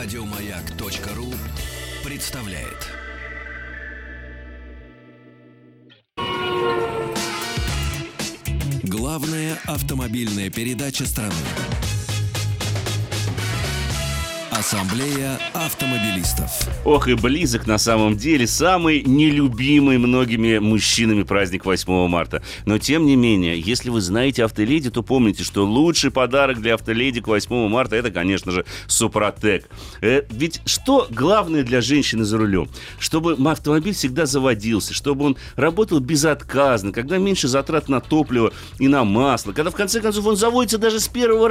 Радиомаяк.ру представляет. Главная автомобильная передача страны. Ассамблея автомобилистов. Ох и близок на самом деле самый нелюбимый многими мужчинами праздник 8 марта. Но тем не менее, если вы знаете автоледи, то помните, что лучший подарок для автоледи к 8 марта это, конечно же, Супротек. Э, ведь что главное для женщины за рулем? Чтобы автомобиль всегда заводился, чтобы он работал безотказно, когда меньше затрат на топливо и на масло, когда в конце концов он заводится даже с первого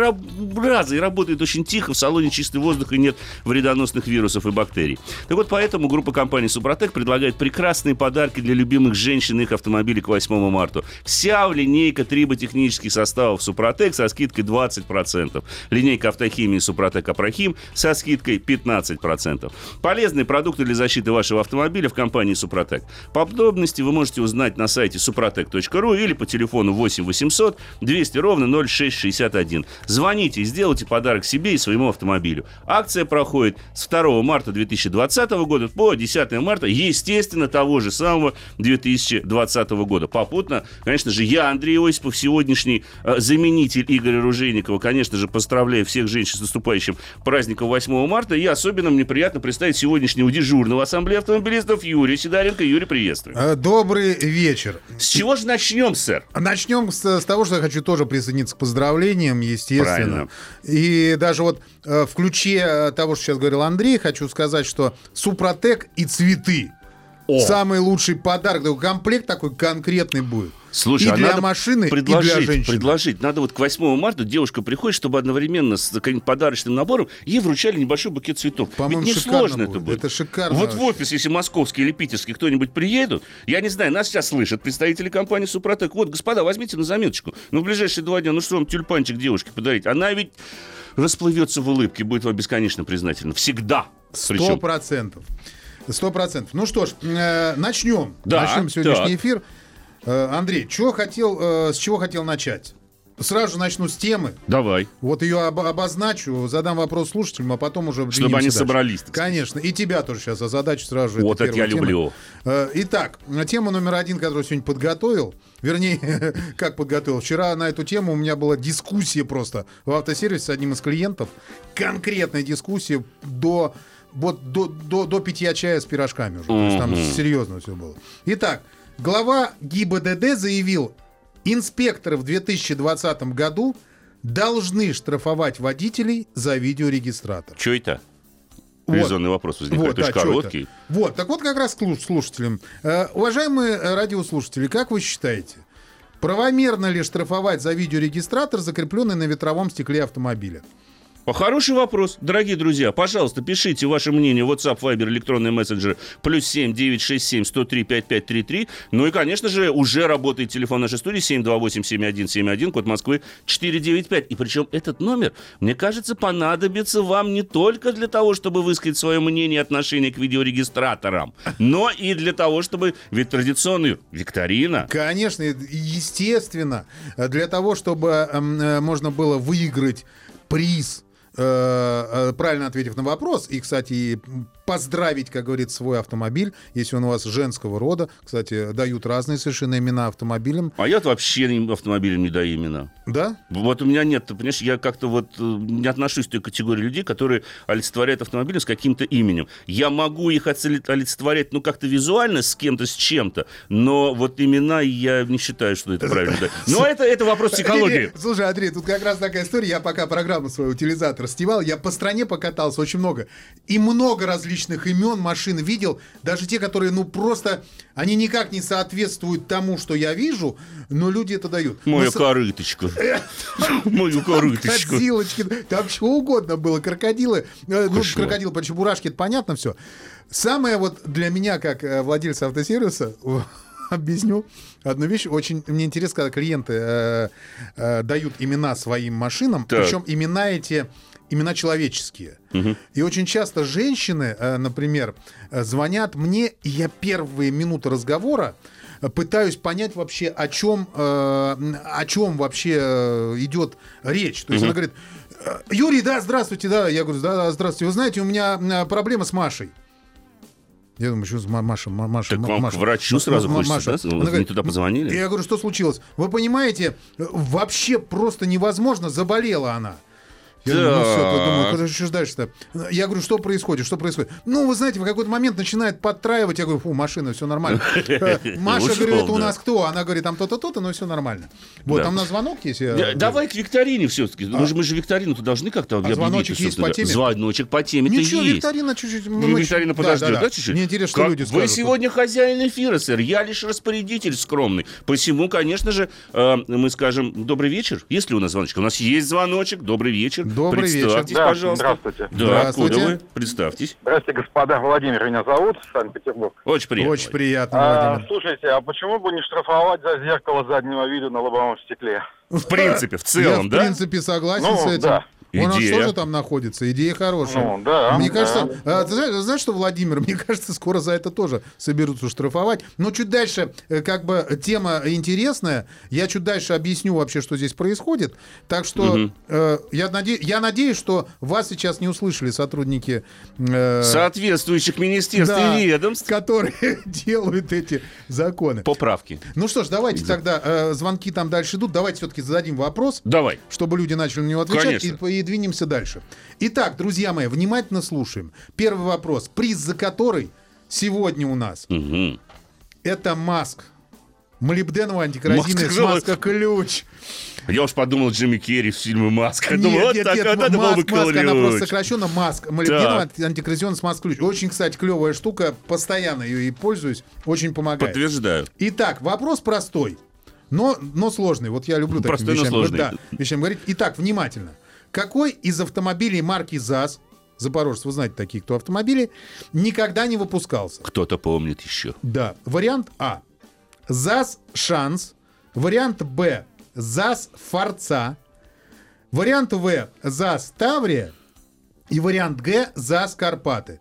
раза и работает очень тихо, в салоне чистый воздух и и нет вредоносных вирусов и бактерий. Так вот, поэтому группа компаний «Супротек» предлагает прекрасные подарки для любимых женщин и их автомобилей к 8 марта. Вся линейка триботехнических составов «Супротек» со скидкой 20%. Линейка автохимии «Супротек Апрохим» со скидкой 15%. Полезные продукты для защиты вашего автомобиля в компании «Супротек». Подробности вы можете узнать на сайте suprotec.ru или по телефону 8 800 200 ровно 0661. Звоните и сделайте подарок себе и своему автомобилю. Акция Акция проходит с 2 марта 2020 года по 10 марта, естественно, того же самого 2020 года. Попутно, конечно же, я, Андрей Осипов, сегодняшний э, заменитель Игоря Ружейникова, конечно же, поздравляю всех женщин с наступающим праздником 8 марта. И особенно мне приятно представить сегодняшнего дежурного ассамблеи автомобилистов Юрия Сидоренко. Юрий, приветствую. Э, добрый вечер. С чего же начнем, сэр? Начнем с, с того, что я хочу тоже присоединиться к поздравлениям, естественно. Правильно. И даже вот э, в ключе Э, того, что сейчас говорил Андрей, хочу сказать, что Супротек и цветы. О. Самый лучший подарок. Такой комплект такой конкретный будет. Слушай, и а для надо машины, предложить, и для женщин. Предложить. Надо вот к 8 марта девушка приходит, чтобы одновременно с каким-нибудь подарочным набором ей вручали небольшой букет цветов. По-моему, Ведь не сложно будет. это будет. Это шикарно. Вот вообще. в офис, если московский или питерский кто-нибудь приедут, я не знаю, нас сейчас слышат представители компании Супротек. Вот, господа, возьмите на заметочку. Ну, в ближайшие два дня, ну что вам тюльпанчик девушке подарить? Она ведь расплывется в улыбке, будет вам бесконечно признательна. Всегда. Сто процентов. Сто процентов. Ну что ж, э, начнем. Да, начнем сегодняшний так. эфир. Э, Андрей, чего хотел, э, с чего хотел начать? Сразу же начну с темы. Давай. Вот ее об- обозначу, задам вопрос слушателям, а потом уже Чтобы они дальше. собрались. Конечно. И тебя тоже сейчас задачу сразу же. Вот это, это я тема. люблю. Э, итак, тема номер один, которую сегодня подготовил. Вернее, как подготовил. Вчера на эту тему у меня была дискуссия просто в автосервисе с одним из клиентов. Конкретная дискуссия до вот до, до, до питья чая с пирожками уже. То есть там серьезно все было. Итак, глава ГИБДД заявил, Инспекторы в 2020 году должны штрафовать водителей за видеорегистратор. Что это? Резонный вот. вопрос возникает. Вот, Очень да, короткий. Это? Вот, так вот как раз слушателям. Э, уважаемые радиослушатели, как вы считаете, правомерно ли штрафовать за видеорегистратор, закрепленный на ветровом стекле автомобиля? Хороший вопрос. Дорогие друзья, пожалуйста, пишите ваше мнение WhatsApp, Viber, электронный мессенджер плюс 7 967 103 5533. Ну и, конечно же, уже работает телефон нашей студии 728 7171, код Москвы 495. И причем этот номер, мне кажется, понадобится вам не только для того, чтобы высказать свое мнение и отношение к видеорегистраторам, но и для того, чтобы... Ведь традиционный викторина... Конечно, естественно. Для того, чтобы эм, э, можно было выиграть приз правильно ответив на вопрос, и, кстати, поздравить, как говорит, свой автомобиль, если он у вас женского рода. Кстати, дают разные совершенно имена автомобилям. А я вообще автомобилям не даю имена. Да? Вот у меня нет, ты понимаешь, я как-то вот э, не отношусь к той категории людей, которые олицетворяют автомобили с каким-то именем. Я могу их олицетворять, ну, как-то визуально с кем-то, с чем-то, но вот имена я не считаю, что это правильно. Но это, это вопрос психологии. Слушай, Андрей, тут как раз такая история. Я пока программу свою утилизатор снимал, я по стране покатался очень много. И много различных различных имен машин видел, даже те, которые, ну, просто, они никак не соответствуют тому, что я вижу, но люди это дают. Моя но... корыточка. Мою корыточку. Крокодилочки. Там чего угодно было. Крокодилы. Э, ну, крокодил, по чебурашке, это понятно все. Самое вот для меня, как э, владельца автосервиса, объясню одну вещь. Очень мне интересно, когда клиенты э, э, дают имена своим машинам, так. причем имена эти имена человеческие. Угу. И очень часто женщины, э, например, э, звонят мне, и я первые минуты разговора э, пытаюсь понять вообще, о чем, о чем вообще идет речь. То есть угу. она говорит, Юрий, да, здравствуйте, да. Я говорю, да, да, здравствуйте. Вы знаете, у меня проблема с Машей. Я думаю, что Ма- Маша, Ма- Маша, Так Ма- вам к Маша. врачу сразу хочется, Маша. да? Вы говорит, не туда позвонили? Я говорю, что случилось? Вы понимаете, вообще просто невозможно, заболела она. Я думаю, ну все, Так. думаю, куда же дальше-то? Я говорю, что происходит, что происходит? Ну, вы знаете, в какой-то момент начинает подтраивать. Я говорю, фу, машина, все нормально. Э, Маша говорит, это у нас кто? Она говорит, там то-то, то-то, но все нормально. Вот, там на звонок есть. Давай к викторине все-таки. Мы, же, мы же викторину-то должны как-то объявить. А звоночек есть по теме? Звоночек по теме-то Ничего, викторина чуть-чуть... Ну, Викторина подождет, да, чуть-чуть? Мне интересно, что люди Вы скажут. сегодня хозяин эфира, сэр. Я лишь распорядитель скромный. Посему, конечно же, э, мы скажем добрый вечер. Есть ли у нас звоночек? У нас есть звоночек. Добрый вечер. Добрый вечер. Представьтесь, Да, пожалуйста. здравствуйте. Да, Здравствуйте. откуда вы? Представьтесь. Здравствуйте, господа. Владимир меня зовут, Санкт-Петербург. Очень приятно. Очень приятно, А, Владимир. слушайте, а почему бы не штрафовать за зеркало заднего вида на лобовом стекле? В принципе, в Я, целом, в да? принципе, согласен Ну, с этим. да. У нас Идея. тоже там находится, идея хорошая. Ну, да, Мне да. кажется, а, ты знаешь, знаешь, что, Владимир, мне кажется, скоро за это тоже соберутся штрафовать. Но чуть дальше, э, как бы, тема интересная. Я чуть дальше объясню вообще, что здесь происходит. Так что э, я, наде- я надеюсь, что вас сейчас не услышали сотрудники... э, Соответствующих министерств да, и ведомств. которые делают эти законы. Поправки. Ну что ж, давайте тогда, э, звонки там дальше идут, давайте все-таки зададим вопрос Давай. чтобы люди начали на него отвечать, и, Конечно. и двинемся дальше. Итак, друзья мои, внимательно слушаем. Первый вопрос. Приз за который сегодня у нас Мгм. это маск. Молибденовый антикоррозийный Маска, сказала. маска-ключ. Я уж подумал Джимми Керри в фильме «Маска». Нет, думал, вот нет, так, нет, вот это маск, маска, она просто ключ. сокращенно маск. Молибденовый анти- антикоррозионный маск-ключ. Очень, кстати, клевая штука. Постоянно ее и пользуюсь. Очень помогает. Подтверждаю. Итак, вопрос простой, но, но сложный. Вот я люблю таким Простой, но сложный. Да, вещам говорить. Итак, внимательно. Какой из автомобилей марки ЗАЗ, Запорожец, вы знаете такие, кто автомобили, никогда не выпускался? Кто-то помнит еще. Да. Вариант А. ЗАЗ Шанс. Вариант Б. ЗАЗ Форца. Вариант В. ЗАЗ Таврия. И вариант Г. ЗАЗ Карпаты.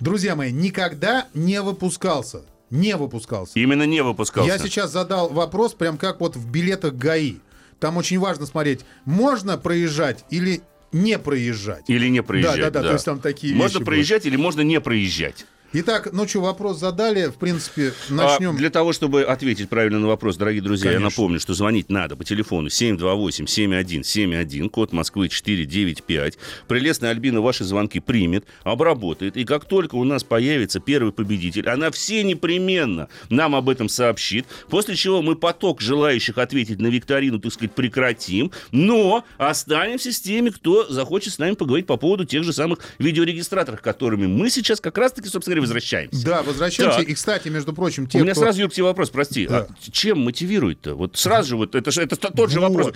Друзья мои, никогда не выпускался. Не выпускался. Именно не выпускался. Я сейчас задал вопрос, прям как вот в билетах ГАИ. Там очень важно смотреть, можно проезжать или не проезжать. Или не проезжать. Да, да, да, то есть там такие Можно проезжать или можно не проезжать. Итак, что, вопрос задали, в принципе, А начнем. для того, чтобы ответить правильно на вопрос, дорогие друзья, я Конечно. напомню, что звонить надо по телефону 728-7171, код Москвы 495. Прелестная Альбина ваши звонки примет, обработает. И как только у нас появится первый победитель, она все непременно нам об этом сообщит. После чего мы поток желающих ответить на викторину, так сказать, прекратим. Но останемся с теми, кто захочет с нами поговорить по поводу тех же самых видеорегистраторов, которыми мы сейчас как раз-таки, собственно говоря, возвращаемся. Да, возвращаемся. Так. И, кстати, между прочим, те, У меня кто... сразу, Юр, к тебе вопрос, прости. Да. А чем мотивируют-то? Вот сразу же, вот это, это тот же Вот. вопрос.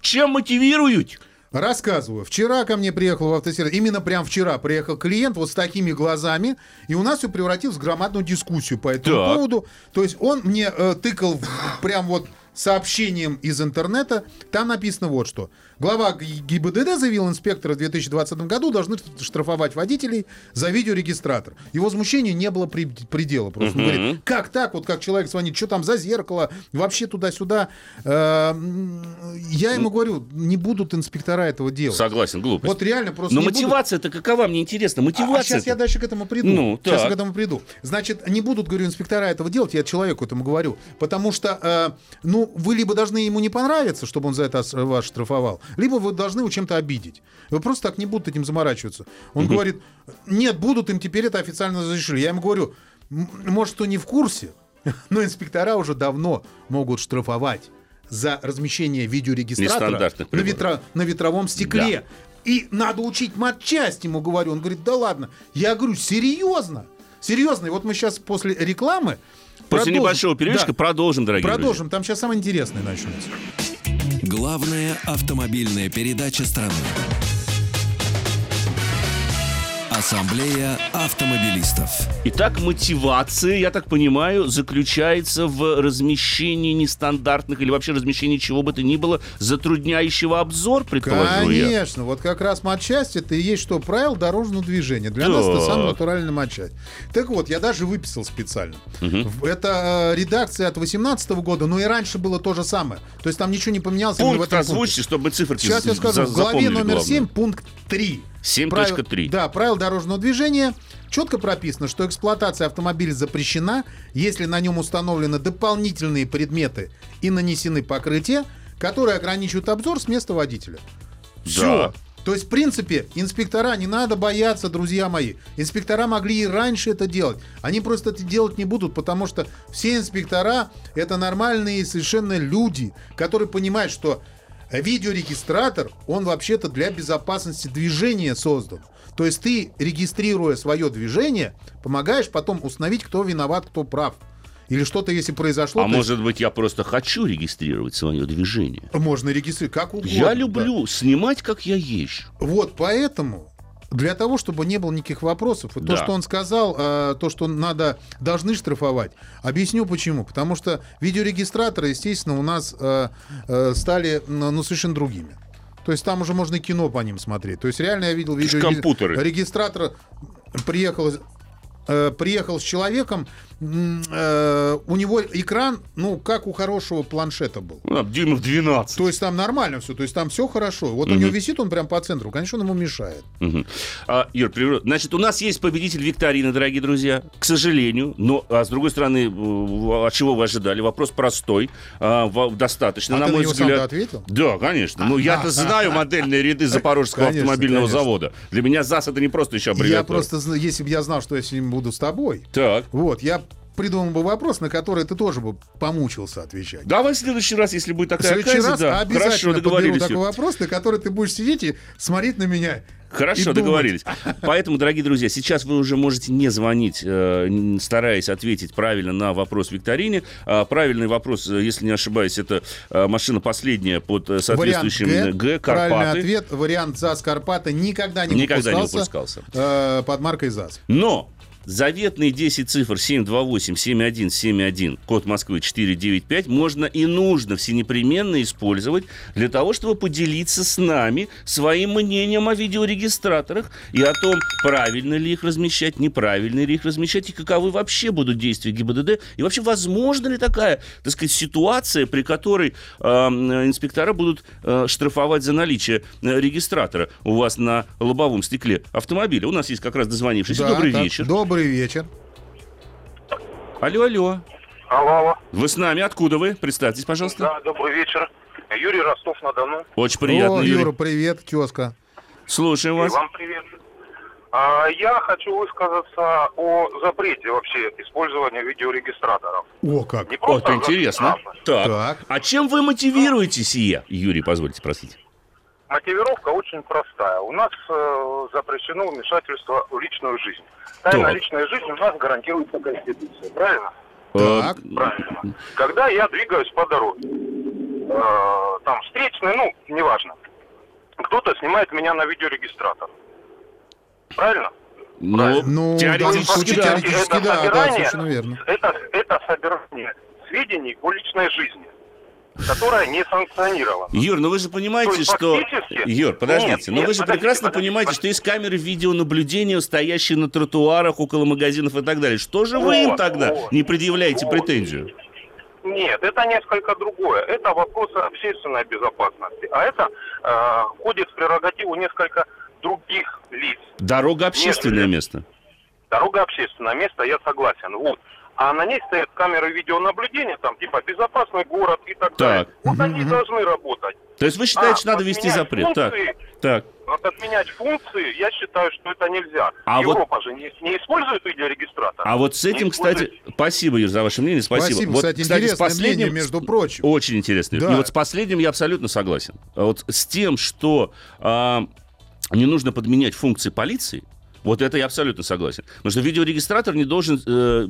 Чем мотивируют? Рассказываю. Вчера ко мне приехал в автосервис, именно прям вчера приехал клиент вот с такими глазами, и у нас все превратилось в громадную дискуссию по этому Так. поводу. То есть он мне э, тыкал в- прям вот сообщением из интернета. Там написано вот что. Глава ГИБДД заявил, инспекторы в 2020 году должны штрафовать водителей за видеорегистратор. И возмущения не было при- предела. Просто он говорит, как так, вот как человек звонит, что там за зеркало, вообще туда-сюда. Э, м, Я ему говорю, не будут инспектора этого делать. Согласен, глупость. Вот реально просто Но мотивация-то какова? Мне интересно. А Мотивация. сейчас я дальше к этому приду. Ну, сейчас так. я к этому приду. Значит, не будут, говорю, инспектора этого делать, я человеку этому говорю. Потому что, э, ну, вы либо должны ему не понравиться, чтобы он за это вас штрафовал, либо вы должны его чем-то обидеть. Вы просто так не будут этим заморачиваться. Он говорит, нет, будут им теперь это официально разрешили. Я ему говорю, «М, может, кто не в курсе, но инспектора уже давно могут штрафовать за размещение видеорегистратора на, ветро- на ветровом стекле. И надо учить матчасть, ему говорю. Он говорит, да ладно. Я говорю, серьезно? Серьезно. И вот мы сейчас после рекламы После продолжим. небольшого перерывчика Да, продолжим, дорогие продолжим. Там сейчас самое интересное начнется. Главная автомобильная передача страны. Ассамблея автомобилистов. Итак, мотивация, я так понимаю, заключается в размещении нестандартных или вообще размещении чего бы то ни было, затрудняющего обзор, предположу я. Конечно, вот как раз матчасть это и есть что правил дорожного движения. Для нас это Так. самая натуральная матчасть. Так вот, я даже выписал специально. В- Это э, редакция от 18 года, но и раньше было то же самое. То есть там ничего не поменялось. в Пункт пункте. озвучьте, чтобы циферки Сейчас я скажу. В главе номер главное. 7, пункт 3. 7.3. Да, правил дорожного движения четко прописано, что эксплуатация автомобиля запрещена, если на нем установлены дополнительные предметы и нанесены покрытия, которые ограничивают обзор с места водителя. Все. Да. То есть, в принципе, инспектора не надо бояться, друзья мои. Инспектора могли и раньше это делать. Они просто это делать не будут, потому что все инспектора это нормальные совершенно люди, которые понимают, что видеорегистратор, он вообще-то для безопасности движения создан. То есть ты, регистрируя свое движение, помогаешь потом установить, кто виноват, кто прав. Или что-то, если произошло, А то есть может быть, я просто хочу регистрировать свое движение? можно регистрировать как угодно. Я да. люблю снимать, как я езжу. Вот поэтому для того, чтобы не было никаких вопросов, и то, Да. что он сказал, э, то, что надо, должны штрафовать, объясню почему. Потому что видеорегистраторы, естественно, у нас э, э, стали ну, ну, совершенно другими. То есть там уже можно и кино по ним смотреть. То есть реально я видел компьютеры. Регистратор приехал, э, приехал с человеком, э, у него экран, ну, как у хорошего планшета был. Ну, дюймов 12. То есть там нормально все, то есть там все хорошо. Вот у него висит он прям по центру, конечно, он ему мешает. А, Юр, значит, у нас есть победитель викторины, дорогие друзья. К сожалению, но, а с другой стороны, э, от чего вы ожидали? Вопрос простой, а, достаточно, А на ты мой взгляд. ответил? Да, конечно. Ну, я-то знаю модельные ряды Запорожского Конечно, автомобильного конечно. завода. Для меня ЗАЗ это не просто еще Я аббревиатура. просто, зна- если бы я знал, что я с ним буду с тобой, Так. вот, я придумал бы вопрос, на который ты тоже бы помучился отвечать. Давай в следующий раз, если будет В такая следующий оказия, раз да. обязательно Хорошо, подберу такой вопрос, на который ты будешь сидеть и смотреть на меня. Хорошо, договорились. Поэтому, дорогие друзья, сейчас вы уже можете не звонить, э, стараясь ответить правильно на вопрос в викторине. А, Правильный вопрос, э, если не ошибаюсь, это э, машина последняя под э, Вариант соответствующим Г. Г, Правильный Карпаты. ответ. Вариант ЗАЗ Карпаты никогда не Никогда не выпускался, выпускался. э, под маркой ЗАЗ. Но заветные 10 цифр 728-7171, код Москвы 495, можно и нужно всенепременно использовать для того, чтобы поделиться с нами своим мнением о видеорегистраторах и о том, правильно ли их размещать, неправильно ли их размещать, и каковы вообще будут действия ГИБДД, и вообще возможно ли такая, так сказать, ситуация, при которой э, инспектора будут э, штрафовать за наличие э, регистратора у вас на лобовом стекле автомобиля. У нас есть как раз дозвонившийся. Да, Добрый так, вечер. Добрый вечер. Алло, алло. Алло, алло. Вы с нами? Откуда вы? Представьтесь, пожалуйста. Да, добрый вечер. Юрий Ростов-на-Дону. Очень приятно, О, Юрий. Юра, привет, тезка. Слушаем И вас. вам привет. А, я хочу высказаться о запрете вообще использования видеорегистраторов. О, как. Не Вот интересно. штрафы. Так. Так. А чем вы мотивируете сие? Юрий, позвольте спросить. Мотивировка очень простая. У нас э, запрещено вмешательство в личную жизнь. Тайна Так. личной жизни у нас гарантируется Конституцией, правильно? Так. Правильно. Когда я двигаюсь по дороге, э, там встречный, ну, неважно, кто-то снимает меня на видеорегистратор. Правильно? Ну, Ну, теоретически, да, да. теоретически, да, да, собирание- совершенно верно. Это, это собирание сведений о личной жизни, которая не санкционирована. Юр, ну вы же понимаете, есть что... фактически- Юр, подождите, Нет, но нет, вы же подождите, прекрасно подождите, понимаете, что подождите. есть камеры видеонаблюдения, стоящие на тротуарах, около магазинов и так далее. Что же вы им Вот, тогда вот, не предъявляете вот. претензию? Нет, это несколько другое. Это вопросы общественной безопасности. А это э, входит в прерогативу несколько других лиц. Дорога общественное Нет, место. Дорога общественное место, я согласен. Вот. А на ней стоят камеры видеонаблюдения, там типа безопасный город и так, Так. далее. Вот они должны работать. То есть вы считаете, А, что надо ввести отменять запрет? Так, функции- так. Вот отменять функции, я считаю, что это нельзя. А вот- Европа же не, не использует видеорегистратор. А вот с этим, Не кстати, использует. спасибо, Юр, за ваше мнение, спасибо. Спасибо, вот, кстати, с интересное последним, мнение, между прочим. Очень интересно. Да. И вот с последним я абсолютно согласен. А Вот с тем, что а, не нужно подменять функции полиции, Вот это я абсолютно согласен. Потому что видеорегистратор не должен э,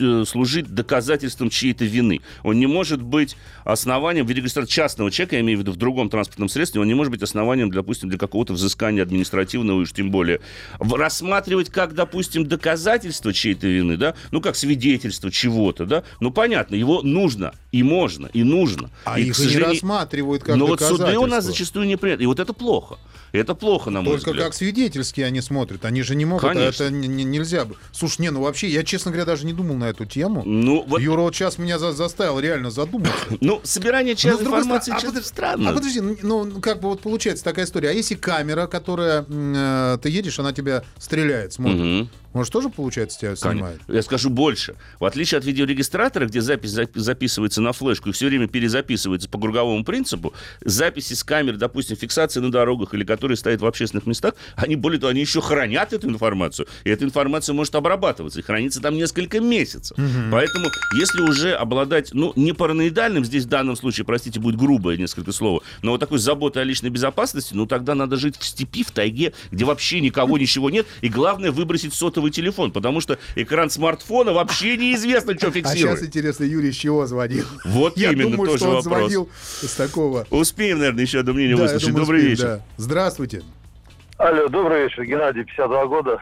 э, служить доказательством чьей-то вины. Он не может быть основанием, видеорегистратор частного человека, я имею в виду в другом транспортном средстве, он не может быть основанием, допустим, для какого-то взыскания административного, и уж тем более. Рассматривать как, допустим, доказательство чьей-то вины, да, ну, как свидетельство чего-то, да, ну, понятно, его нужно, и можно, и нужно. А И, их не рассматривают как Но вот суды у нас зачастую не принято. И вот это плохо. Это плохо, на мой Только взгляд. как свидетельские они смотрят. Они же не могут, а Конечно. это не- не- нельзя. Слушай, не, ну вообще, я, честно говоря, даже не думал на эту тему. Ну, вот, Юра вот сейчас меня за- заставил реально задуматься. ну, собирание Но, частной информации а странно. А подожди, ну, ну, как бы вот получается такая история. А если камера, которая э, ты едешь, она тебя стреляет, смотрит, Мгм. может тоже получается тебя снимает? Я скажу больше. В отличие от видеорегистратора, где запись зап- записывается на флешку и все время перезаписывается по круговому принципу, записи с камер, допустим, фиксации на дорогах или которые стоят в общественных местах, они, более того, они еще хранят эту информацию. И эта информация может обрабатываться и хранится там несколько месяцев. Поэтому, если уже обладать, ну, не параноидальным, здесь в данном случае, простите, будет грубое несколько слов, но вот такой заботой о личной безопасности, ну, тогда надо жить в степи, в тайге, где вообще никого, ничего нет, и главное выбросить сотовый телефон, потому что экран смартфона вообще неизвестно, что А сейчас фиксирует. интересно, Юрий с чего звонил? Вот Я именно, думаю, тоже что он вопрос. звонил с такого. Успеем, наверное, еще одно мнение Да, выслушать. думаю, Добрый успеем, вечер. да. Здравствуйте. Алло, добрый вечер, Геннадий, 52 года.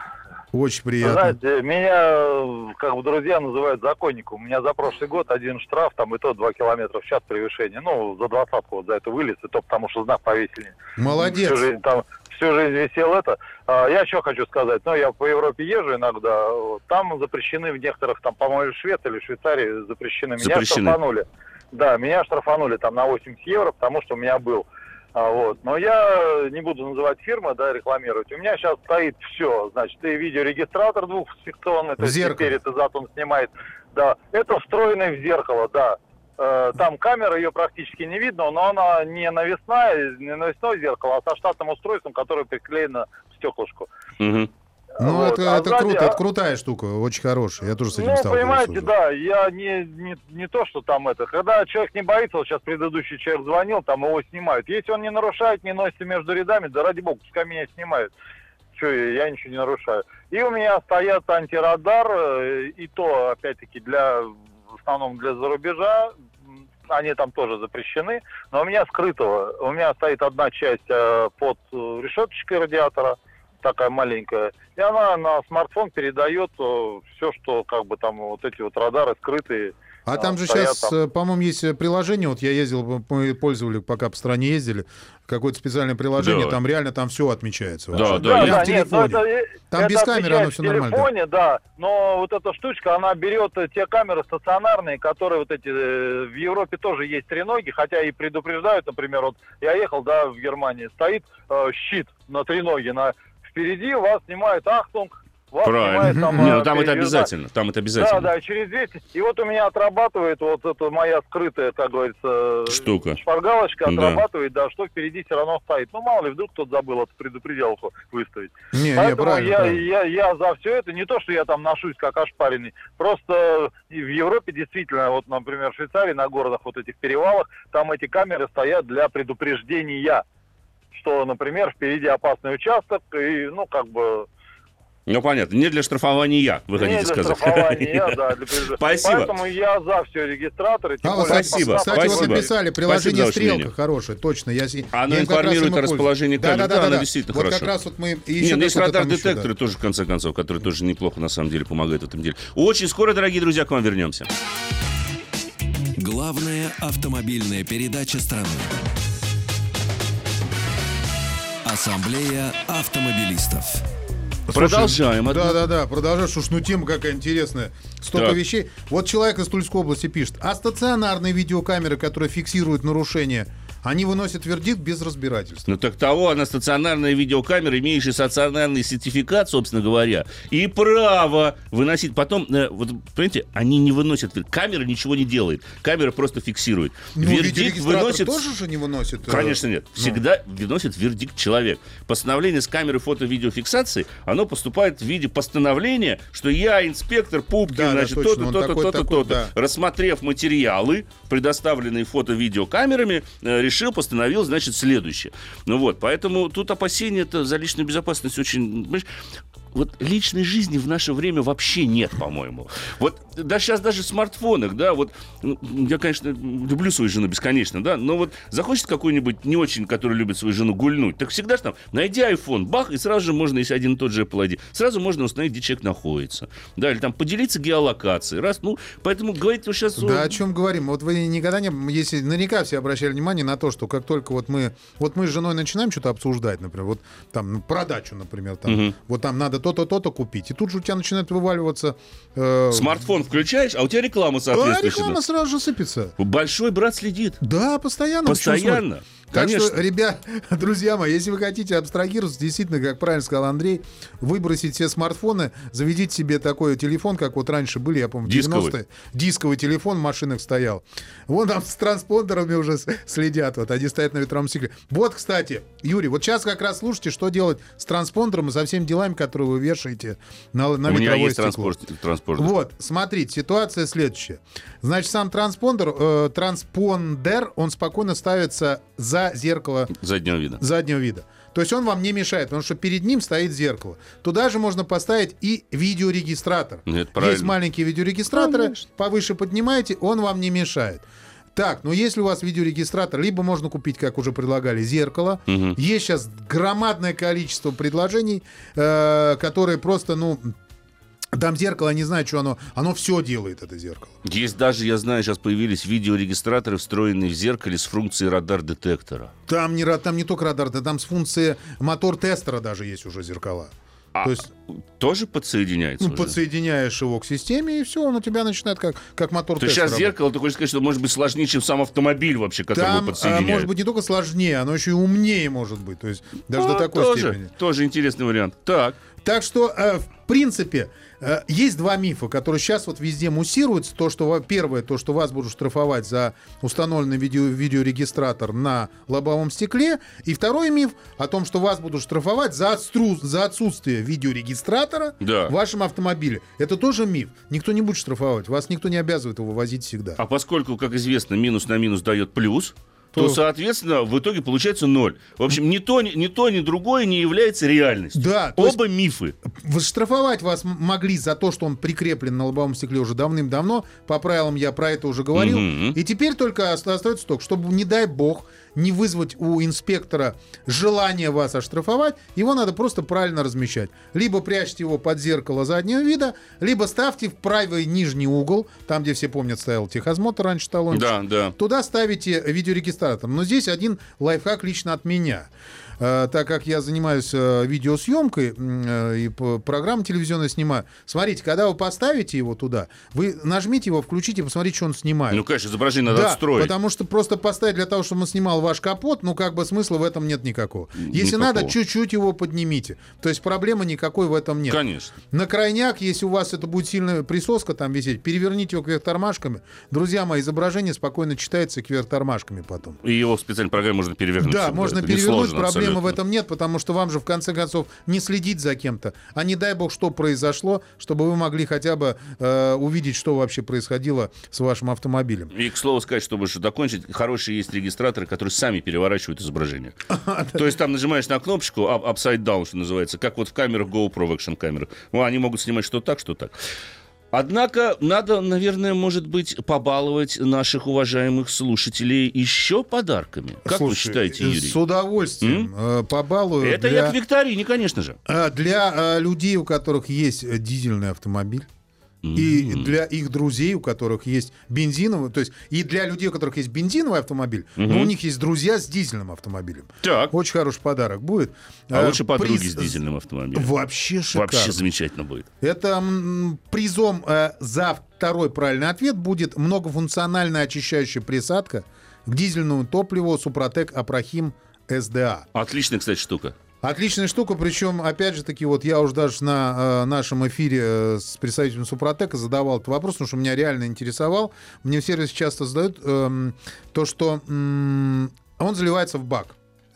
Очень приятно. Знаете, меня, как бы, друзья называют законником. У меня за прошлый год один штраф, там и то 2 километра в час превышения. Ну, за двадцатку вот за это вылез, и то потому что знак повесили. Молодец. Всю жизнь, там, всю жизнь висел это. А, я что хочу сказать. Ну, я по Европе езжу иногда. Там запрещены в некоторых, там, по-моему, в Швеции или в Швейцарии запрещены. Меня Запрещены. штрафанули. Да, меня штрафанули там на 80 евро, потому что у меня был. А, вот. Но я не буду называть фирмы, да, рекламировать. У меня сейчас стоит все. Значит, и видеорегистратор двухсекционный, то есть теперь это зад он снимает. Да, это встроенный в зеркало, да. Э, Там камера, ее практически не видно, но она не навесная, не навесное зеркало, а со штатным устройством, которое приклеено к стеклышку. Мгм. Ну, Вот. это, А это сзади, круто, а- это крутая штука, очень хорошая. Я тоже с этим ну, сталкивался понимаете, уже. да, я не, не, не то, что там это. Когда человек не боится, вот сейчас предыдущий человек звонил, там его снимают. Если он не нарушает, не носится между рядами, да ради бога, пускай меня снимают. Че, я ничего не нарушаю. И у меня стоят антирадар, э, и то, опять-таки, для, в основном для зарубежа, они там тоже запрещены, но у меня скрытого. У меня стоит одна часть э, под э, решеточкой радиатора, такая маленькая, и она на смартфон передает все, что как бы там вот эти вот радары скрытые. А там же стоят сейчас, там. по-моему, есть э, приложение. Вот я ездил, мы пользовали, пока по стране ездили, какое-то специальное приложение, Да. там реально там все отмечается. Да, вообще. да, я- в нет, ну телефоне. это, Там это без камеры оно всё в нормально. телефоне, да, но вот эта штучка, она берет э, те камеры стационарные, которые вот эти, э, в Европе тоже есть треноги, хотя и предупреждают, например, вот я ехал, да, в Германии, стоит э, щит на треноге, на, впереди вас снимают Ахтунг, вас Правильно. там... Не, ну, там это переезда- обязательно. Там это обязательно. Да, да, через 200. И вот у меня отрабатывает вот эта моя скрытая, как говорится, Штука. шпаргалочка Да. отрабатывает, да, что впереди все равно стоит. Ну, мало ли, вдруг кто-то забыл эту предупредилку выставить. Не, не, Поэтому правильно, я, правильно. Я, я за все это. Не то, что я там ношусь как ошпаренный. Просто в Европе действительно, вот, например, в Швейцарии на дорогах вот этих перевалах, там эти камеры стоят для предупреждения, что, например, впереди опасный участок, и, ну, как бы... Ну, понятно. Не для штрафования, вы не хотите для сказать. штрафования, да, для. Спасибо. Поэтому я за все регистраторы. А, вот, более, спасибо, Кстати, спасибо. вот написали, Спасибо приложение ваше «Стрелка» хорошее, точно. Я, Оно я информирует о расположении пользуюсь. камер. Да, да, Да, да, оно да. действительно вот хорошо. как раз вот мы... еще ну есть еще, радар-детекторы тоже, в конце концов, которые тоже неплохо, на самом деле, помогают в этом деле. Очень скоро, дорогие друзья, к вам вернемся. Главная автомобильная передача страны. Ассамблея автомобилистов. Слушай, Продолжаем. Да, да, да, продолжаешь. Уж ну тема какая интересная. Столько Так. вещей. Вот человек из Тульской области пишет, а стационарные видеокамеры, которые фиксируют нарушения, они выносят вердикт без разбирательства. Ну так того, она стационарная видеокамера, имеющая стационарный сертификат, собственно говоря, и право выносить. Потом, э, вот, понимаете, они не выносят. Камера ничего не делает. Камера просто фиксирует. Ну, Вердикт выносит... тоже же не выносит? э, Конечно нет. ну. Всегда выносит вердикт человек. Постановление с камеры фото-видеофиксации, оно поступает в виде постановления, что я инспектор Пупкин, Да, да, значит, точно, то-то, то-то, то-то, то-то. да. Рассмотрев материалы, предоставленные фото-видеокамерами, э, решил, постановил, значит, следующее. Ну вот, поэтому тут опасения-то за личную безопасность очень... вот личной жизни в наше время вообще нет, по-моему. Вот да, сейчас даже в смартфонах, да, вот ну, я, конечно, люблю свою жену бесконечно, да, но вот захочет какой-нибудь не очень, который любит свою жену, гульнуть, так всегда же там, найди iPhone, бах, и сразу же можно, если один и тот же Apple ID, сразу можно установить, где человек находится. Да, или там поделиться геолокацией, раз, ну, поэтому говорить что сейчас... Да, о чем говорим? Вот вы никогда не... Если наверняка все обращали внимание на то, что как только вот мы... Вот мы с женой начинаем что-то обсуждать, например, вот там ну, продачу, например, там, Мгм. вот там надо то-то, то-то купить. И тут же у тебя начинает вываливаться... э, Смартфон включаешь, а у тебя реклама а соответствующая. реклама сразу же сыпется. Большой брат следит. Да, постоянно. Почему Смотрит? Так Конечно. что, ребят, друзья мои, если вы хотите абстрагироваться, действительно, как правильно сказал Андрей, выбросить все смартфоны, заведите себе такой телефон, как вот раньше были, я помню, Дисковый. 90-е. Дисковый телефон в машинах стоял. Вон там с транспондерами уже следят, вот они стоят на ветровом цикле. Вот, кстати, Юрий, вот сейчас как раз слушайте, что делать с транспондером и со всеми делами, которые вы вешаете на, на У меня есть стекло. транспорт, транспорт. Вот, смотрите, ситуация следующая. Значит, сам транспондер, э, транспондер, он спокойно ставится за зеркало Заднего вида. заднего вида. То есть он вам не мешает, потому что перед ним стоит зеркало. Туда же можно поставить и видеорегистратор. Ну, это правильно. Есть маленькие видеорегистраторы, повыше поднимаете, он вам не мешает. Так, ну если у вас видеорегистратор, либо можно купить, как уже предлагали, зеркало. Мгм. Есть сейчас громадное количество предложений, э, которые просто, ну, там зеркало, я не знаю, что оно, оно все делает, это зеркало. Есть даже, я знаю, сейчас появились видеорегистраторы, встроенные в зеркале с функцией радар-детектора. Там не, там не только радар, да там с функцией мотор-тестера даже есть уже зеркала. А То есть тоже подсоединяется ну, уже? подсоединяешь его к системе, и все, он у тебя начинает как, как мотор То есть сейчас зеркало, ты хочешь сказать, что может быть сложнее, чем сам автомобиль вообще, который Там, а, подсоединяет? может быть, не только сложнее, оно еще и умнее может быть. То есть даже А, до такой тоже, степени. Тоже интересный вариант. Так. Так что, э, в принципе, есть два мифа, которые сейчас вот везде муссируются. То, что во- первое, то, что вас будут штрафовать за установленный видео, видеорегистратор на лобовом стекле. И второй миф о том, что вас будут штрафовать за, отстру- за отсутствие видеорегистратора Да. в вашем автомобиле. Это тоже миф. Никто не будет штрафовать. Вас никто не обязывает его возить всегда. А поскольку, как известно, минус на минус дает плюс, то, То- соответственно, в итоге получается ноль. В общем, ни то, ни, ни то, ни другое не является реальностью. Да, то есть- Оба мифы. Штрафовать вас могли за то, что он прикреплен на лобовом стекле уже давным-давно. По правилам я про это уже говорил. Мгм. И теперь только оста- остается только, чтобы, не дай бог, не вызвать у инспектора желание вас оштрафовать, его надо просто правильно размещать. Либо прячьте его под зеркало заднего вида, либо ставьте в правый нижний угол, там, где все помнят, стоял техосмотр раньше талончик. Да, да. Туда ставите видеорегистратор. Но здесь один лайфхак лично от меня. Э, так как я занимаюсь э, видеосъемкой э, и программы телевизионные снимаю, смотрите, когда вы поставите его туда, вы нажмите его, включите, посмотрите, что он снимает. Ну, конечно, изображение надо да, отстроить. потому что просто поставить для того, чтобы он снимал ваш капот, ну, как бы смысла в этом нет никакого. Если Никакого. надо, чуть-чуть его поднимите. То есть проблемы никакой в этом нет. Конечно. На крайняк, если у вас это будет сильная присоска там висеть, переверните его кверх тормашками. Друзья мои, изображение спокойно читается кверх тормашками потом. И его в специальной программе можно перевернуть. Да, можно перевернуть, несложно проблемы в этом нет, потому что вам же в конце концов не следить за кем-то, а не дай бог, что произошло, чтобы вы могли хотя бы э, увидеть, что вообще происходило с вашим автомобилем. И, к слову сказать, чтобы что докончить, хорошие есть регистраторы, которые сами переворачивают изображение. То есть там нажимаешь на кнопочку up- upside down, что называется, как вот в камерах GoPro, в экшн-камерах. Ну, они могут снимать что так, что так. Однако надо, наверное, может быть, побаловать наших уважаемых слушателей еще подарками. Как вы Слушай, считаете, э, Юрий? С удовольствием э, побалую. Это для... я к викторине, конечно же. А, Для э, людей, у которых есть дизельный автомобиль, и для их друзей, у которых есть бензиновый, то есть и для людей, у которых есть бензиновый автомобиль, но у них есть друзья с дизельным автомобилем. Так. Очень хороший подарок будет. А Э, лучше подруги приз- с дизельным автомобилем. Вообще шикарно. Вообще замечательно будет. Это м, призом э, за второй правильный ответ будет многофункциональная очищающая присадка к дизельному топливу Супротек Апрахим СДА. Отличная, кстати, штука. Отличная штука, причем, опять же таки, вот я уже даже на э, нашем эфире э, с представителем Супротека задавал этот вопрос, потому что меня реально интересовал. Мне в сервисе часто задают эм, то, что м, он заливается в бак.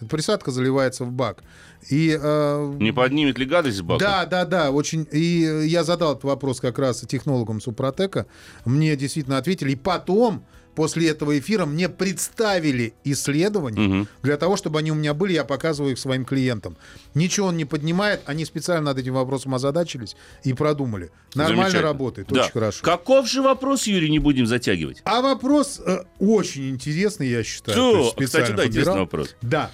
Присадка заливается в бак. И э, Не поднимет ли гадость с бака? да, да, да, очень. И э, я задал этот вопрос как раз технологам Супротека. Мне действительно ответили. И потом, после этого эфира мне представили исследования Мгм. для того, чтобы они у меня были, я показываю их своим клиентам. Ничего он не поднимает, они специально над этим вопросом озадачились и продумали. Нормально работает, Да. очень хорошо. Каков же вопрос, Юрий, не будем затягивать? А вопрос э, очень интересный, я считаю. То есть кстати, да, интересный подбирал. вопрос. Да.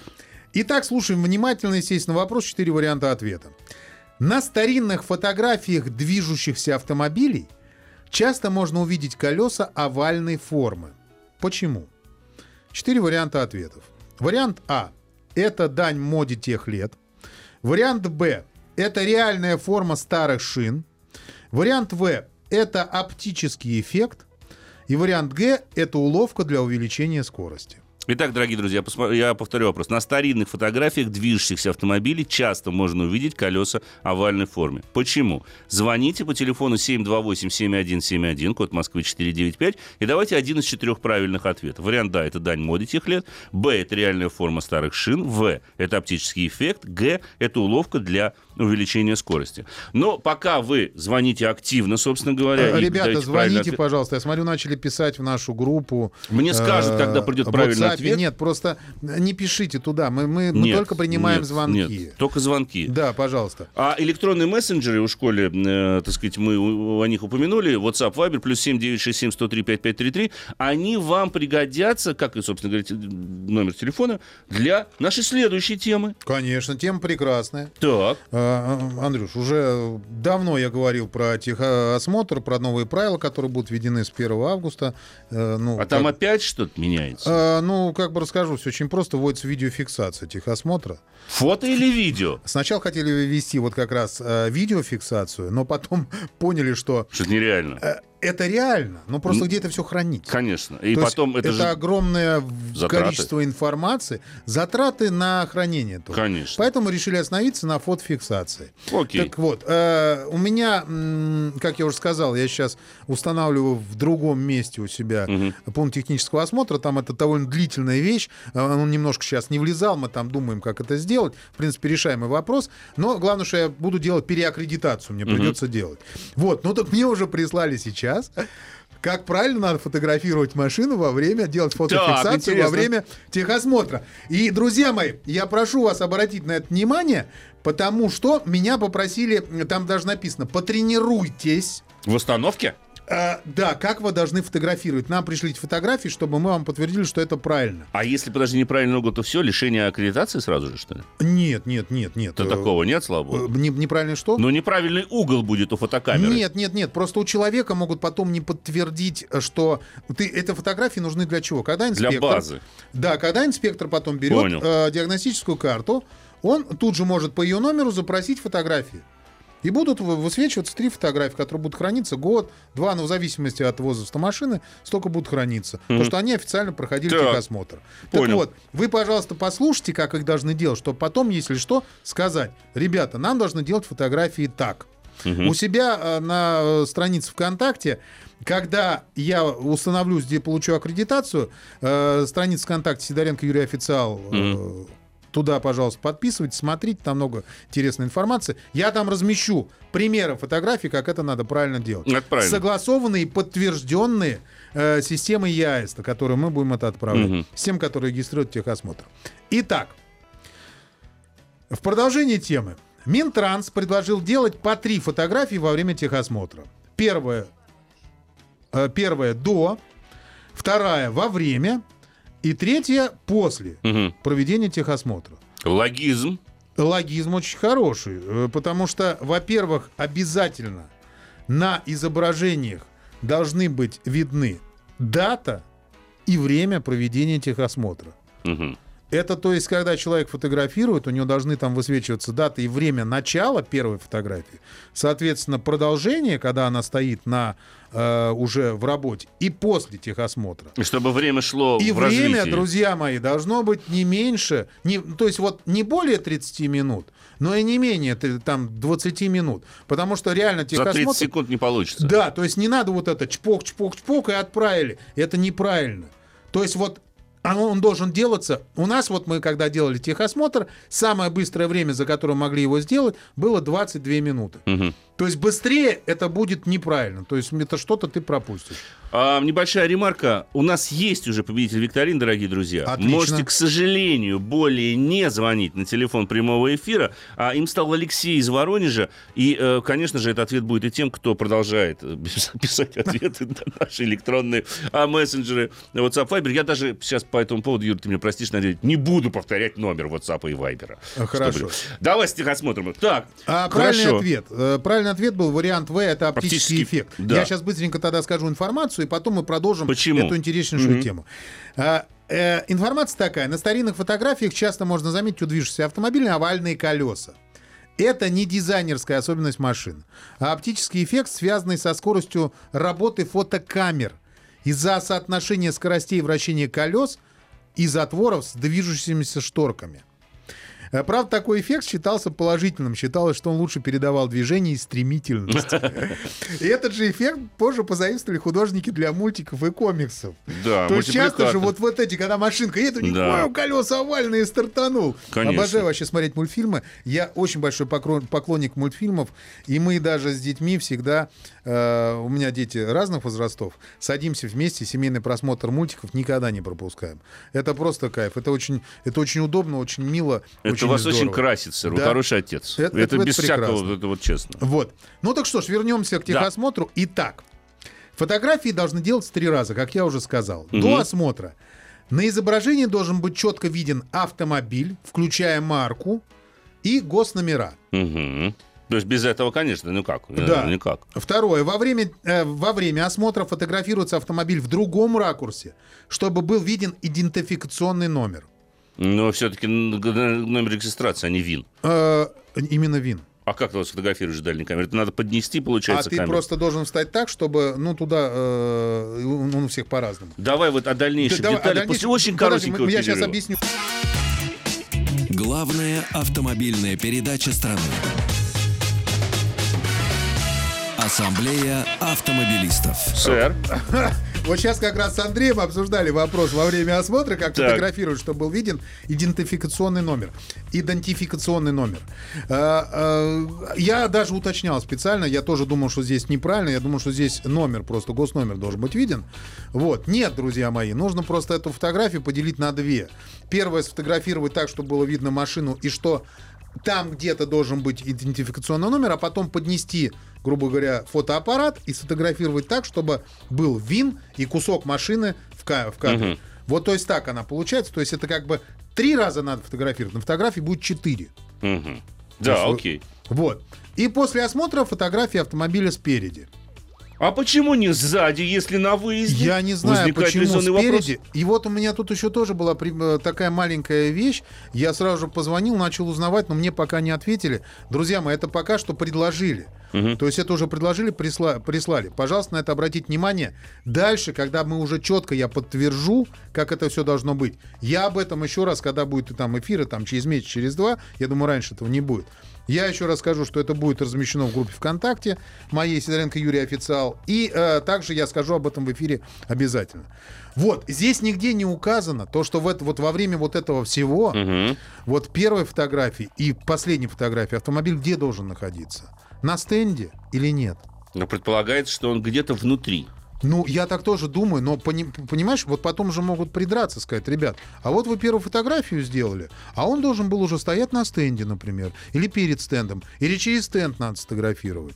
Итак, слушаем внимательно, естественно, вопрос. Четыре варианта ответа. На старинных фотографиях движущихся автомобилей часто можно увидеть колеса овальной формы. Почему? Четыре варианта ответов. Вариант А. Это дань моде тех лет. Вариант Б. Это реальная форма старых шин. Вариант В. Это оптический эффект. И вариант Г. Это уловка для увеличения скорости. Итак, дорогие друзья, я повторю вопрос. На старинных фотографиях движущихся автомобилей часто можно увидеть колеса овальной формы. Почему? Звоните по телефону 728-7171, код Москвы 495, и давайте один из четырех правильных ответов. Вариант Да – это дань моде тех лет. Б – это реальная форма старых шин. В – это оптический эффект. Г – это уловка для увеличения скорости. Но пока вы звоните активно, собственно говоря, Э, Ребята, звоните, ответ- пожалуйста. Я смотрю, начали писать в нашу группу. Мне скажут, э, когда придет правильный WhatsApp. ответ. Нет, просто не пишите туда. Мы, мы, мы Нет, только принимаем нет, звонки. нет, только звонки. Да, пожалуйста. А электронные мессенджеры у школе, э, так сказать, мы о них упомянули, WhatsApp, Viber, плюс 7967 103 5533, они вам пригодятся, как и, собственно говоря, номер телефона, для нашей следующей темы. Конечно, тема прекрасная. Так. Андрюш, уже давно я говорил про техосмотр, про новые правила, которые будут введены с 1 августа. Э, Ну, А там как- опять что-то меняется? А, ну, как бы расскажу, все очень просто. Вводится видеофиксация техосмотра. Фото или видео? Сначала хотели ввести вот как раз э, видеофиксацию, но потом поняли, что Что это нереально. Это реально, но просто Ну, где это все хранить. Конечно. И То потом это, же... огромное затраты. количество информации, затраты на хранение тоже. Конечно. Поэтому решили остановиться на фотофиксации. Окей. Так вот, э, у меня, как я уже сказал, я сейчас устанавливаю в другом месте у себя Мгм. пункт технического осмотра. Там это довольно длительная вещь. Э, Он немножко сейчас не влезал, мы там думаем, как это сделать. В принципе, решаемый вопрос. Но главное, что я буду делать переаккредитацию, мне придется делать. Вот, ну так мне уже прислали сейчас. Как правильно надо фотографировать машину во время, делать фотофиксацию во интересно. время техосмотра. И, друзья мои, я прошу вас обратить на это внимание, потому что меня попросили, там даже написано, потренируйтесь. В остановке? А, да, как вы должны фотографировать? Нам пришлите фотографии, чтобы мы вам подтвердили, что это правильно. А если, подожди, неправильный угол, то все, лишение аккредитации сразу же, что ли? Нет, нет, нет, нет. То Э, такого нет, слава э, богу? не- неправильно что? Но неправильный угол будет у фотокамеры. Нет, нет, нет. Просто у человека могут потом не подтвердить, что ты, это фотографии нужны для чего? Когда инспектор... Для базы. Да, когда инспектор потом берет Понял. э, диагностическую карту, он тут же может по ее номеру запросить фотографии. И будут вы- высвечиваться три фотографии, которые будут храниться год, два, ну, в зависимости от возраста машины, столько будут храниться. Потому что они официально проходили Так. техосмотр. Так Понял. вот, вы, пожалуйста, послушайте, как их должны делать, чтобы потом, если что, сказать, ребята, нам должны делать фотографии так. У себя э, на э, странице ВКонтакте, когда я установлюсь, где получу аккредитацию, э, страница ВКонтакте Сидоренко Юрий Официал, э, туда, пожалуйста, подписывайтесь, смотрите, там много интересной информации. Я там размещу примеры фотографий, как это надо правильно делать. Это правильно. Согласованные, подтвержденные э, системой ЯЭС, на которую мы будем это отправлять. Мгм. Система, которая регистрирует техосмотр. Итак, в продолжении темы. Минтранс предложил делать по три фотографии во время техосмотра. Первая, э, первая до, вторая во время и третья после Мгм. проведения техосмотра. Логизм. Логизм очень хороший, э, потому что, во-первых, обязательно на изображениях должны быть видны дата и время проведения техосмотра. Мгм. Это то есть, когда человек фотографирует, у него должны там высвечиваться дата и время начала первой фотографии. Соответственно, продолжение, когда она стоит на э, уже в работе, и после техосмотра. И чтобы время шло И в время, развитии. друзья мои, должно быть не меньше, не, то есть вот не более 30 минут, но и не менее там 20 минут. Потому что реально За 30 техосмотр... секунд не получится. Да, то есть не надо вот это чпок, чпок, чпок и отправили. Это неправильно. То есть вот а он должен делаться. У нас вот мы, когда делали техосмотр, самое быстрое время, за которое могли его сделать, было 22 минуты. То есть быстрее это будет неправильно. То есть это что-то ты пропустишь. А, небольшая ремарка. У нас есть уже победитель викторин, дорогие друзья. Отлично. Можете, к сожалению, более не звонить на телефон прямого эфира. А им стал Алексей из Воронежа. И, э, конечно же, этот ответ будет и тем, кто продолжает э, писать ответы на наши электронные а, мессенджеры WhatsApp, Viber. Я даже сейчас по этому поводу, Юр, ты меня простишь, надеюсь, не буду повторять номер WhatsApp и Viber. А, хорошо. Чтобы- Давай стихосмотрим. Так, А правильный хорошо. ответ. э, Правильный ответ был вариант В, это оптический, Оптический, эффект. да. Я сейчас быстренько тогда скажу информацию, и потом мы продолжим Почему? эту интереснейшую тему. А, э, информация такая. На старинных фотографиях часто можно заметить у движущихся автомобиля овальные колеса. Это не дизайнерская особенность машин, а оптический эффект, связанный со скоростью работы фотокамер из-за соотношения скоростей вращения колес и затворов с движущимися шторками. Э, Правда, такой эффект считался положительным. Считалось, что он лучше передавал движение и стремительность. И этот же эффект позже позаимствовали художники для мультиков и комиксов. Да, То есть часто же вот, вот эти, когда машинка едет, у них Да. «Ой, колеса овальные, стартанул. Конечно. Обожаю вообще смотреть мультфильмы. Я очень большой поклонник мультфильмов. И мы даже с детьми всегда, э, у меня дети разных возрастов, садимся вместе, семейный просмотр мультиков никогда не пропускаем. Это просто кайф. Это очень, это очень удобно, очень мило. Это очень вас очень здорово. красит, сэр. Вы Да. хороший отец. Это- Это, это без всякого, прекрасно. это вот честно. Вот. Ну так что ж, вернемся к техосмотру. Итак, фотографии должны делаться три раза, как я уже сказал. До осмотра на изображении должен быть четко виден автомобиль, включая марку и госномера. Мгм. То есть без этого, конечно, ну как? Да. Э, Никак. Второе. Во время, э, во время осмотра фотографируется автомобиль в другом ракурсе, чтобы был виден идентификационный номер. Но все-таки номер регистрации, а не ВИН. Э, именно ВИН. А как ты вас фотографируешь с дальней камеры? Это надо поднести, А получается, ты камеру. просто должен встать так, чтобы, ну, туда, э, он у всех по-разному. Давай вот о дальнейших Да, давай, а деталях дальнейшем- после очень подожди, коротенького Я сейчас объясню. Главная автомобильная передача страны. Ассамблея автомобилистов. Сэр, Вот сейчас как раз с Андреем обсуждали вопрос во время осмотра, как Так. фотографировать, чтобы был виден идентификационный номер. Идентификационный номер. А, а, Я даже уточнял специально, я тоже думал, что здесь неправильно, я думал, что здесь номер, просто госномер должен быть виден. Вот. Нет, друзья мои, нужно просто эту фотографию поделить на две. Первое сфотографировать так, чтобы было видно машину и что там где-то должен быть идентификационный номер, а потом поднести, грубо говоря, фотоаппарат и сфотографировать так, чтобы был ВИН и кусок машины в, ка- в кадре. Вот то есть так она получается. То есть это как бы три раза надо фотографировать. На фотографии будет четыре. Мгм. Да, есть окей. Вот. И после осмотра фотографии автомобиля спереди. А почему не сзади, если на выезде? Я не знаю, почему резонный вопрос. спереди. И вот у меня тут еще тоже была э, такая маленькая вещь. Я сразу же позвонил, начал узнавать, но мне пока не ответили. Друзья мои, это пока что предложили. То есть это уже предложили, присла- прислали. Пожалуйста, на это обратите внимание. Дальше, когда мы уже четко я подтвержу, как это все должно быть, я об этом еще раз, когда будет там эфиры, там через месяц, через два, я думаю, раньше этого не будет. Я еще раз скажу, что это будет размещено в группе ВКонтакте моей Сидоренко Юрий Официал. И э, также я скажу об этом в эфире обязательно. Вот, здесь нигде не указано то, что в это, вот во время вот этого всего, вот первой фотографии и последней фотографии автомобиль где должен находиться? На стенде или нет? Но предполагается, что он где-то внутри. Ну, я так тоже думаю, но пони- понимаешь, вот потом же могут придраться, сказать, ребят, а вот вы первую фотографию сделали, а он должен был уже стоять на стенде, например, или перед стендом, или через стенд надо сфотографировать.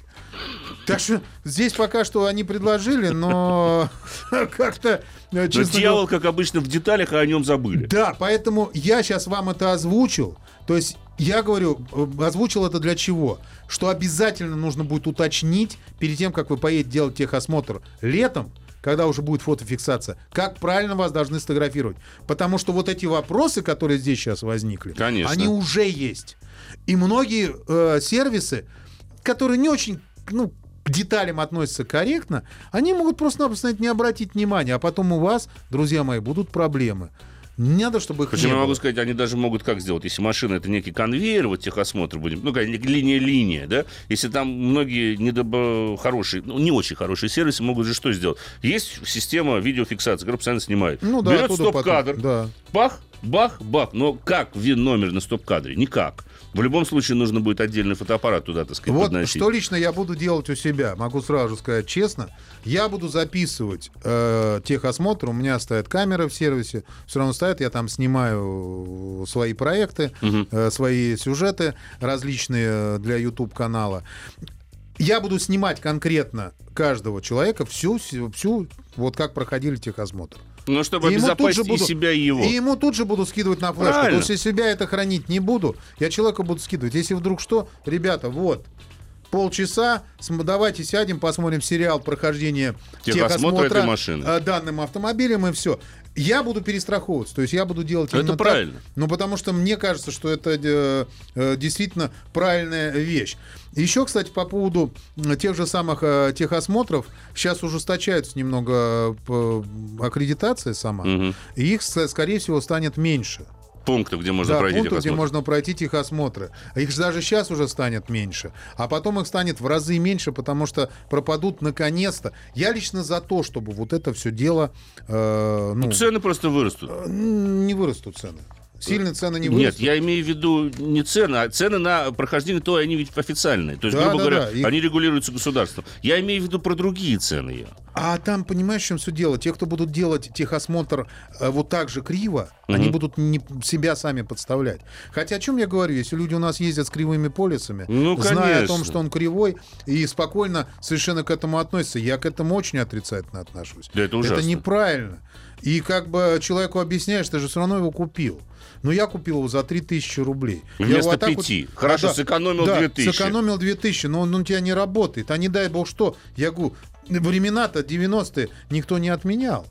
Так что здесь пока что они предложили, но как-то, э, Но дьявол, как обычно, в деталях, а о нем забыли. да, поэтому я сейчас вам это озвучил. То есть я говорю, э, озвучил это для чего? Что обязательно нужно будет уточнить перед тем, как вы поедете делать техосмотр летом, когда уже будет фотофиксация, как правильно вас должны сфотографировать. Потому что вот эти вопросы, которые здесь сейчас возникли, Конечно. они уже есть. И многие э, сервисы, которые не очень, ну, к деталям относятся корректно, они могут просто-напросто не обратить внимания, а потом у вас, друзья мои, будут проблемы. Не надо, чтобы их Причем я могу было. сказать, они даже могут как сделать, если машина это некий конвейер, вот техосмотр будем, ну, как линия-линия, да, если там многие недобо... хорошие, ну, не очень хорошие сервисы могут же что сделать? Есть система видеофиксации, которая постоянно снимает. Ну да, Берет стоп-кадр, Да. бах, бах, бах, но как ВИН-номер на стоп-кадре? Никак. В любом случае нужно будет отдельный фотоаппарат туда, так сказать, Вот подносить. что лично я буду делать у себя, могу сразу сказать честно, я буду записывать э, техосмотр, у меня стоят камеры в сервисе, все равно стоят, я там снимаю свои проекты, э, свои сюжеты различные для YouTube канала. Я буду снимать конкретно каждого человека всю, всю вот как проходили техосмотр. Ну, чтобы И ему тут обезопасить же буду- и себя, и его. И ему тут же буду скидывать на флешку. Правильно. То есть, если себя это хранить не буду, я человеку буду скидывать. Если вдруг что, ребята, вот, полчаса, давайте сядем, посмотрим сериал прохождения Техосмотра техосмотра этой машины. э, данным автомобилем, и все. Я буду перестраховываться, то есть я буду делать Это именно так. правильно. Ну, потому что мне кажется, что это э, э, действительно правильная вещь. Еще, кстати, по поводу тех же самых э, техосмотров, сейчас ужесточается немного э, аккредитация сама, Мгм. и их, скорее всего, станет меньше. Пунктов, где можно да, пройти пунктов, где можно пройти техосмотры. А Их же даже сейчас уже станет меньше. А потом их станет в разы меньше, потому что пропадут наконец-то. Я лично за то, чтобы вот это все дело... э, ну, Цены просто вырастут. э, не вырастут цены. Сильно цены не Нет, вырастут. я имею в виду не цены, а цены на прохождение то они ведь официальные. То есть, Да, грубо да, говоря, да, их- они регулируются государством. Я имею в виду про другие цены. я. А там, понимаешь, в чем все дело? Те, кто будут делать техосмотр э, вот так же криво, они Мгм. будут не, себя сами подставлять. Хотя о чем я говорю? Если люди у нас ездят с кривыми полисами, Ну, зная о том, что он кривой, и спокойно совершенно к этому относятся, я к этому очень отрицательно отношусь. Да, это ужасно. неправильно. И как бы человеку объясняешь, ты же все равно его купил. Но я купил его за 3000 рублей. Я Вместо вот так вот- пяти. Хорошо, сэкономил да, 2000. сэкономил 2000, но он у тебя не работает. А не дай бог что. Я говорю, времена-то 90-е никто не отменял.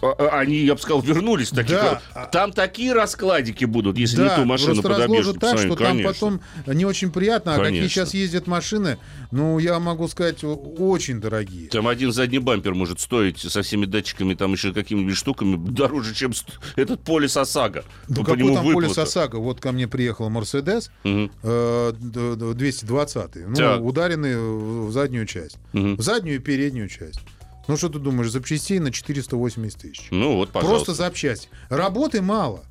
А- а- Они, я бы сказал, вернулись. в таких Да. Там такие раскладики будут, если не да, ту машину просто подобьешь. так, что там конечно. потом не очень приятно. А какие Конечно. сейчас ездят машины, ну, я могу сказать, очень дорогие. Там один задний бампер может стоить со всеми датчиками, там еще какими-нибудь штуками дороже, чем этот полис ОСАГО. Ну, По какой там полис выплата. ОСАГО? Вот ко мне приехал Мерседес э, д- 220 ну, Так. ударенный в заднюю часть. Мгм. В заднюю и переднюю часть. Ну, что ты думаешь, запчастей на 480 тысяч. Ну вот, пожалуйста. Просто запчасти. Работы мало.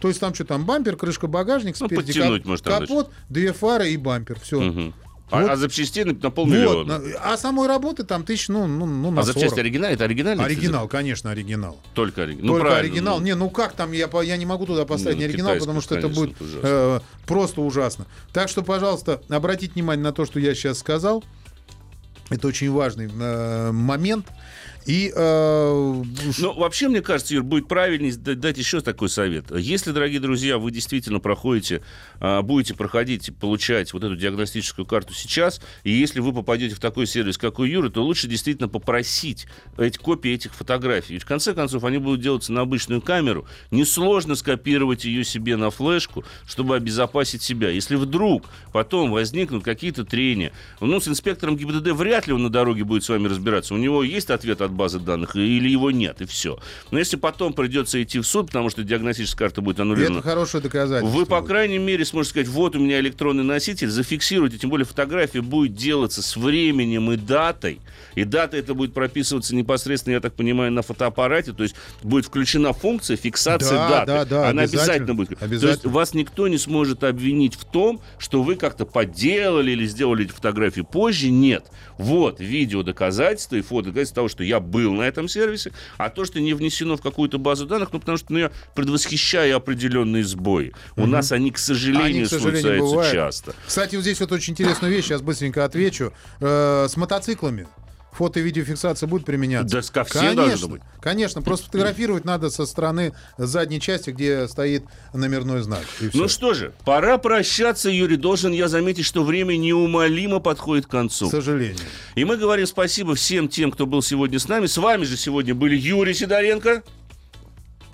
То есть там что там, бампер, крышка, багажник, Ну, спереди кап- может, капот, две фары и бампер. Все. Мгм. А, Вот. а запчастей на, на Вот, полмиллиона. на- а самой работы там тысяч, ну, ну, ну на а запчасти 40. оригинал? Это оригинальный? Оригинал, конечно, оригинал. Только оригинал. Ну, Только оригинал. ну. Не, ну как там, я, я не могу туда поставить Ну, не оригинал, потому что это конечно, будет это ужасно. э, просто ужасно. Так что, пожалуйста, обратите внимание на то, что я сейчас сказал. Это очень важный э, момент. И э, Ну, вообще, мне кажется, Юр, будет правильнее да- дать еще такой совет. Если, дорогие друзья, вы действительно проходите, а, будете проходить, получать вот эту диагностическую карту сейчас, и если вы попадете в такой сервис, как у Юры, то лучше действительно попросить эти копии этих фотографий. Ведь в конце концов, они будут делаться на обычную камеру. Несложно скопировать ее себе на флешку, чтобы обезопасить себя. Если вдруг потом возникнут какие-то трения, ну, с инспектором ГИБДД вряд ли он на дороге будет с вами разбираться. У него есть ответ от базы данных или его нет, и все. Но если потом придется идти в суд, потому что диагностическая карта будет это аннулирована, хорошее доказательство. вы, по крайней мере, сможете сказать, вот у меня электронный носитель, зафиксируйте, тем более фотография будет делаться с временем и датой, и дата это будет прописываться непосредственно, я так понимаю, на фотоаппарате, то есть будет включена функция фиксации Да, даты. да, да, Она обязательно, обязательно будет. То есть обязательно. вас никто не сможет обвинить в том, что вы как-то подделали или сделали эти фотографии позже. Нет. Вот видео доказательства и фото доказательства того, что я был на этом сервисе, а то, что не внесено в какую-то базу данных, ну, потому что ну, я предвосхищаю определенные сбои. У нас они, к сожалению, Они, к сожалению, случаются бывают. часто. Кстати, вот здесь вот очень интересная вещь, сейчас быстренько отвечу. Э, с мотоциклами. Фото и видеофиксация будет применяться? Да ко всем конечно, должно быть. Конечно, просто фотографировать надо со стороны задней части, где стоит номерной знак. Ну что же, пора прощаться, Юрий. Должен я заметить, что время неумолимо подходит к концу. К сожалению. И мы говорим спасибо всем тем, кто был сегодня с нами. С вами же сегодня были Юрий Сидоренко.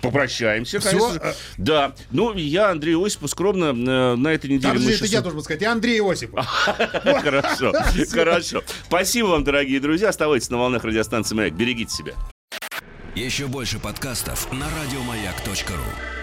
Попрощаемся, Всё, конечно. а- Да. Ну, я, Андрей Осипов, скромно э, на этой неделе... Подожди, это еще я должен сказать. Я Андрей Осипов. Хорошо, хорошо. Спасибо вам, дорогие друзья. Оставайтесь на волнах радиостанции «Маяк». Берегите себя. Еще больше подкастов на радиомаяк.ру.